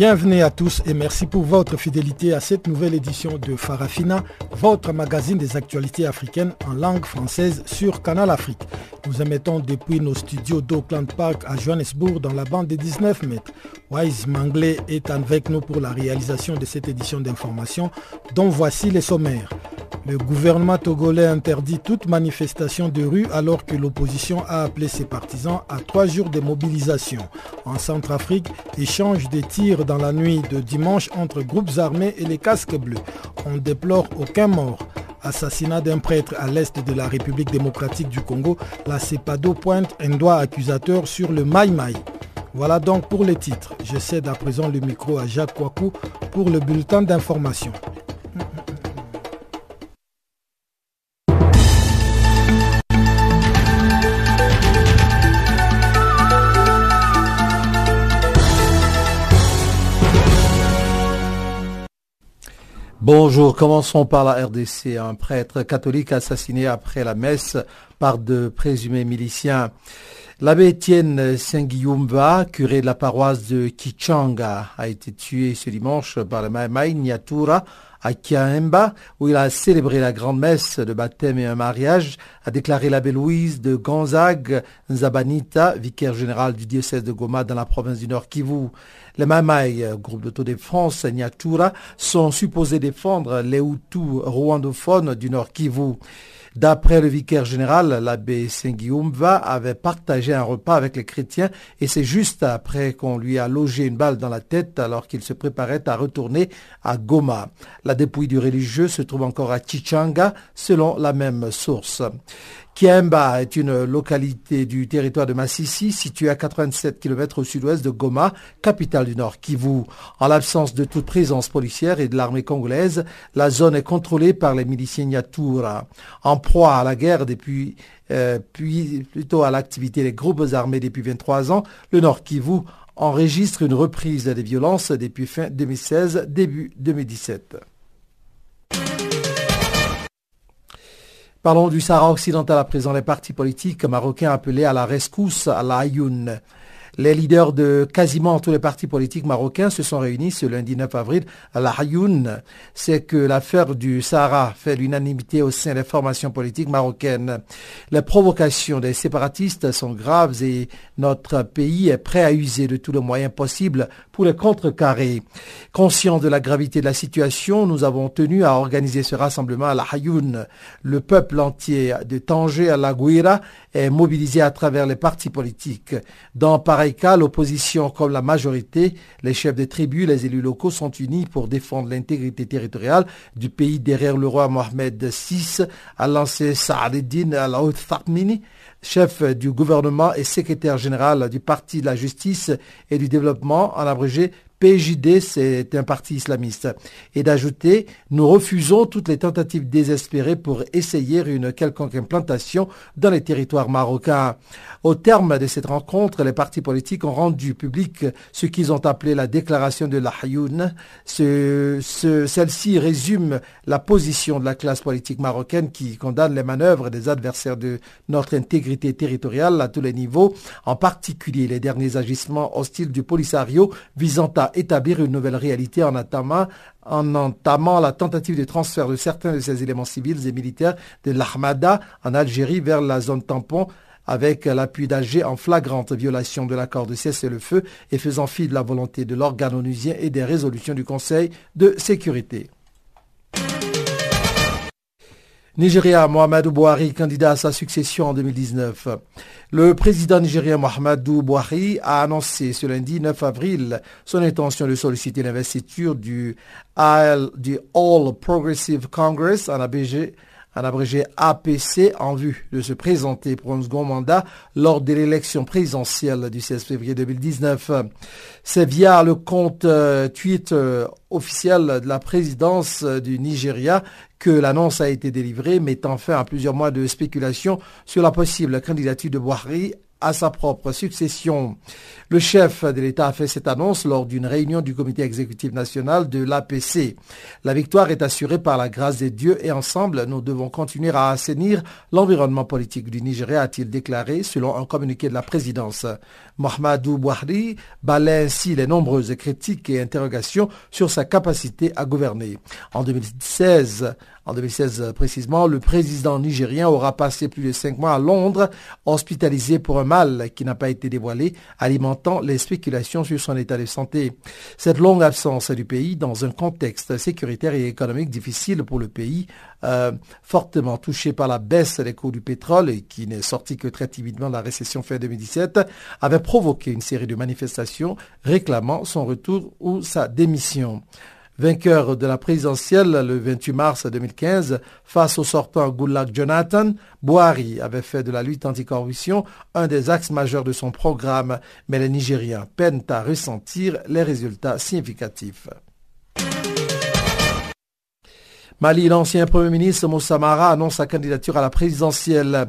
Bienvenue à tous et merci pour votre fidélité à cette nouvelle édition de Farafina, votre magazine des actualités africaines en langue française sur Canal Afrique. Nous émettons depuis nos studios d'Auckland Park à Johannesburg dans la bande des 19 mètres. Wise Mangley est avec nous pour la réalisation de cette édition d'information dont voici les sommaires. Le gouvernement togolais interdit toute manifestation de rue alors que l'opposition a appelé ses partisans à trois jours de mobilisation. En Centrafrique, échange des tirs dans la nuit de dimanche entre groupes armés et les casques bleus. On déplore aucun mort. Assassinat d'un prêtre à l'est de la République démocratique du Congo, la CEPADO pointe un doigt accusateur sur le Maï Maï. Voilà donc pour les titres. Je cède à présent le micro à Jacques Kouakou pour le bulletin d'information. Bonjour, commençons par la RDC. Un prêtre catholique assassiné après la messe par de présumés miliciens. L'abbé Étienne Sengiumba, curé de la paroisse de Kichanga, a été tué ce dimanche par le Maïmaï Nyatura à Kiaemba, où il a célébré la grande messe de baptême et un mariage, a déclaré l'abbé Louise de Gonzague Nzabanita, vicaire général du diocèse de Goma dans la province du Nord Kivu. Les Maïmaï, groupe d'autodéfense Nyatura, sont supposés défendre les Hutus rwandophones du Nord Kivu. D'après le vicaire général, l'abbé Sengiumva avait partagé un repas avec les chrétiens et c'est juste après qu'on lui a logé une balle dans la tête alors qu'il se préparait à retourner à Goma. La dépouille du religieux se trouve encore à Chichanga selon la même source. Kiemba est une localité du territoire de Massissi située à 87 km au sud-ouest de Goma, capitale du Nord Kivu. En l'absence de toute présence policière et de l'armée congolaise, la zone est contrôlée par les miliciens Nyatura. En proie à la guerre depuis euh, puis plutôt à l'activité des groupes armés depuis 23 ans, le Nord Kivu enregistre une reprise des violences depuis fin 2016, début 2017. Parlons du Sahara occidental à présent. Les partis politiques marocains appelés à la rescousse à la Ayoun. Les leaders de quasiment tous les partis politiques marocains se sont réunis ce lundi 9 avril à La Hayoun. C'est que l'affaire du Sahara fait l'unanimité au sein des formations politiques marocaines. Les provocations des séparatistes sont graves et notre pays est prêt à user de tous les moyens possibles pour les contrecarrer. Conscient de la gravité de la situation, nous avons tenu à organiser ce rassemblement à La Hayoun. Le peuple entier de Tanger à La Guira est mobilisé à travers les partis politiques. Dans l'opposition comme la majorité, les chefs de tribus, les élus locaux sont unis pour défendre l'intégrité territoriale du pays derrière le roi Mohamed VI, a lancé Sa'adeddin al-Oud chef du gouvernement et secrétaire général du Parti de la justice et du développement, en abrégé PJD, c'est un parti islamiste. Et d'ajouter, nous refusons toutes les tentatives désespérées pour essayer une quelconque implantation dans les territoires marocains. Au terme de cette rencontre, les partis politiques ont rendu public ce qu'ils ont appelé la déclaration de la Ce, Celle-ci résume la position de la classe politique marocaine qui condamne les manœuvres des adversaires de notre intégrité territoriale à tous les niveaux, en particulier les derniers agissements hostiles du Polisario visant à établir une nouvelle réalité en entamant, en entamant la tentative de transfert de certains de ces éléments civils et militaires de l'Ahmada en Algérie vers la zone tampon avec l'appui d'Alger en flagrante violation de l'accord de cessez-le-feu et faisant fi de la volonté de l'organe onusien et des résolutions du Conseil de sécurité. Nigeria, Mohamedou Bouhari, candidat à sa succession en 2019. Le président nigérien Mohamedou Bouhari a annoncé ce lundi 9 avril son intention de solliciter l'investiture du, du All Progressive Congress en ABG un abrégé APC, en vue de se présenter pour un second mandat lors de l'élection présidentielle du 16 février 2019. C'est via le compte euh, tweet euh, officiel de la présidence euh, du Nigeria que l'annonce a été délivrée, mettant fin à plusieurs mois de spéculation sur la possible candidature de Buhari à sa propre succession. Le chef de l'État a fait cette annonce lors d'une réunion du comité exécutif national de l'APC. La victoire est assurée par la grâce des dieux et ensemble, nous devons continuer à assainir l'environnement politique du Nigeria, a-t-il déclaré selon un communiqué de la présidence. Mohamedou Bouhari balaie ainsi les nombreuses critiques et interrogations sur sa capacité à gouverner. En 2016, en 2016 précisément, le président nigérien aura passé plus de cinq mois à Londres, hospitalisé pour un mal qui n'a pas été dévoilé, alimentant les spéculations sur son état de santé. Cette longue absence du pays dans un contexte sécuritaire et économique difficile pour le pays, euh, fortement touché par la baisse des coûts du pétrole et qui n'est sorti que très timidement de la récession fin 2017, avait provoqué une série de manifestations réclamant son retour ou sa démission. Vainqueur de la présidentielle le 28 mars 2015 face au sortant Goulak Jonathan, Bouhari avait fait de la lutte anticorruption un des axes majeurs de son programme, mais les Nigériens peinent à ressentir les résultats significatifs. Mali, l'ancien Premier ministre Moussa Mara annonce sa candidature à la présidentielle.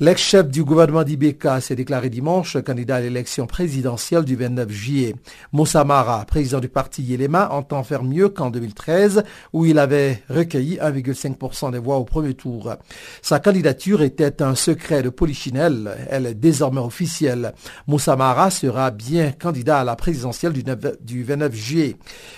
L'ex-chef du gouvernement d'Ibeka s'est déclaré dimanche candidat à l'élection présidentielle du 29 juillet. Moussa Mara, président du parti Yelema, entend faire mieux qu'en 2013 où il avait recueilli 1,5% des voix au premier tour. Sa candidature était un secret de polichinelle. Elle est désormais officielle. Moussa Mara sera bien candidat à la présidentielle du 29 juillet.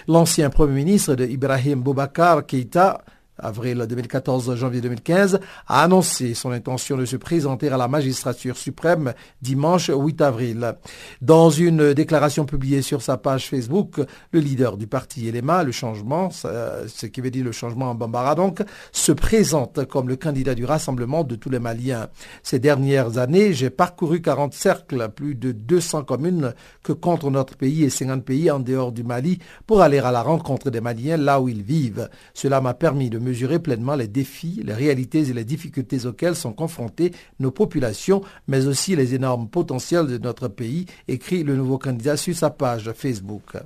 L'ancien premier ministre de Ibrahim Boubacar Keïta avril 2014, janvier 2015, a annoncé son intention de se présenter à la magistrature suprême dimanche 8 avril. Dans une déclaration publiée sur sa page Facebook, le leader du parti Elema, le changement, ce qui veut dire le changement en Bambara donc, se présente comme le candidat du rassemblement de tous les Maliens. Ces dernières années, j'ai parcouru 40 cercles, plus de 200 communes que contre notre pays et 50 pays en dehors du Mali pour aller à la rencontre des Maliens là où ils vivent. Cela m'a permis de mesurer pleinement les défis, les réalités et les difficultés auxquelles sont confrontées nos populations, mais aussi les énormes potentiels de notre pays, écrit le nouveau candidat sur sa page Facebook.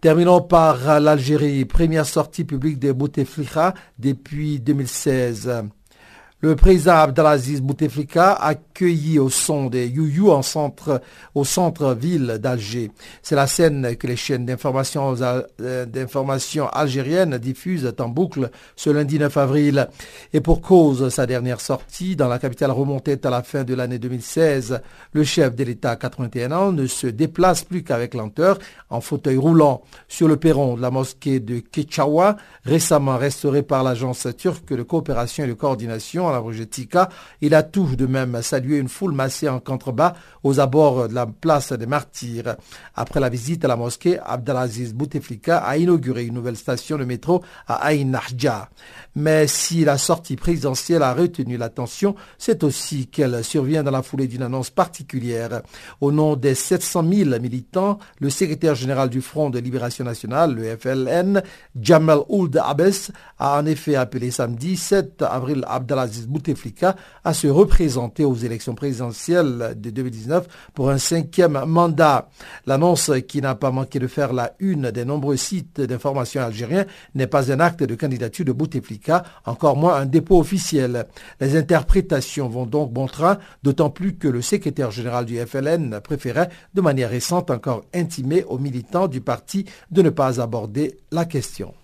Terminons par l'Algérie, première sortie publique de Bouteflika depuis 2016. Le président Abdelaziz Bouteflika accueilli au son des Youyou en au centre-ville d'Alger. C'est la scène que les chaînes d'information, euh, algériennes diffusent en boucle ce lundi 9 avril. Et pour cause, sa dernière sortie dans la capitale remontait à la fin de l'année 2016. Le chef de l'État, 81 ans, ne se déplace plus qu'avec lenteur en fauteuil roulant sur le perron de la mosquée de Kechawa, récemment restaurée par l'agence turque de coopération et de coordination à la Tika. Il a tout de même salué une foule massée en contrebas aux abords de la place des martyrs. Après la visite à la mosquée, Abdelaziz Bouteflika a inauguré une nouvelle station de métro à Ain Nahja. Mais si la sortie présidentielle a retenu l'attention, c'est aussi qu'elle survient dans la foulée d'une annonce particulière. Au nom des 700 000 militants, le secrétaire général du Front de Libération Nationale, le FLN, Jamal Ould Abes, a en effet appelé samedi 7 avril Bouteflika à se représenter aux élections présidentielles de 2019 pour un cinquième mandat. L'annonce qui n'a pas manqué de faire la une des nombreux sites d'information algériens n'est pas un acte de candidature de Bouteflika, encore moins un dépôt officiel. Les interprétations vont donc bon train, d'autant plus que le secrétaire général du FLN préférait de manière récente encore intimer aux militants du parti de ne pas aborder la question.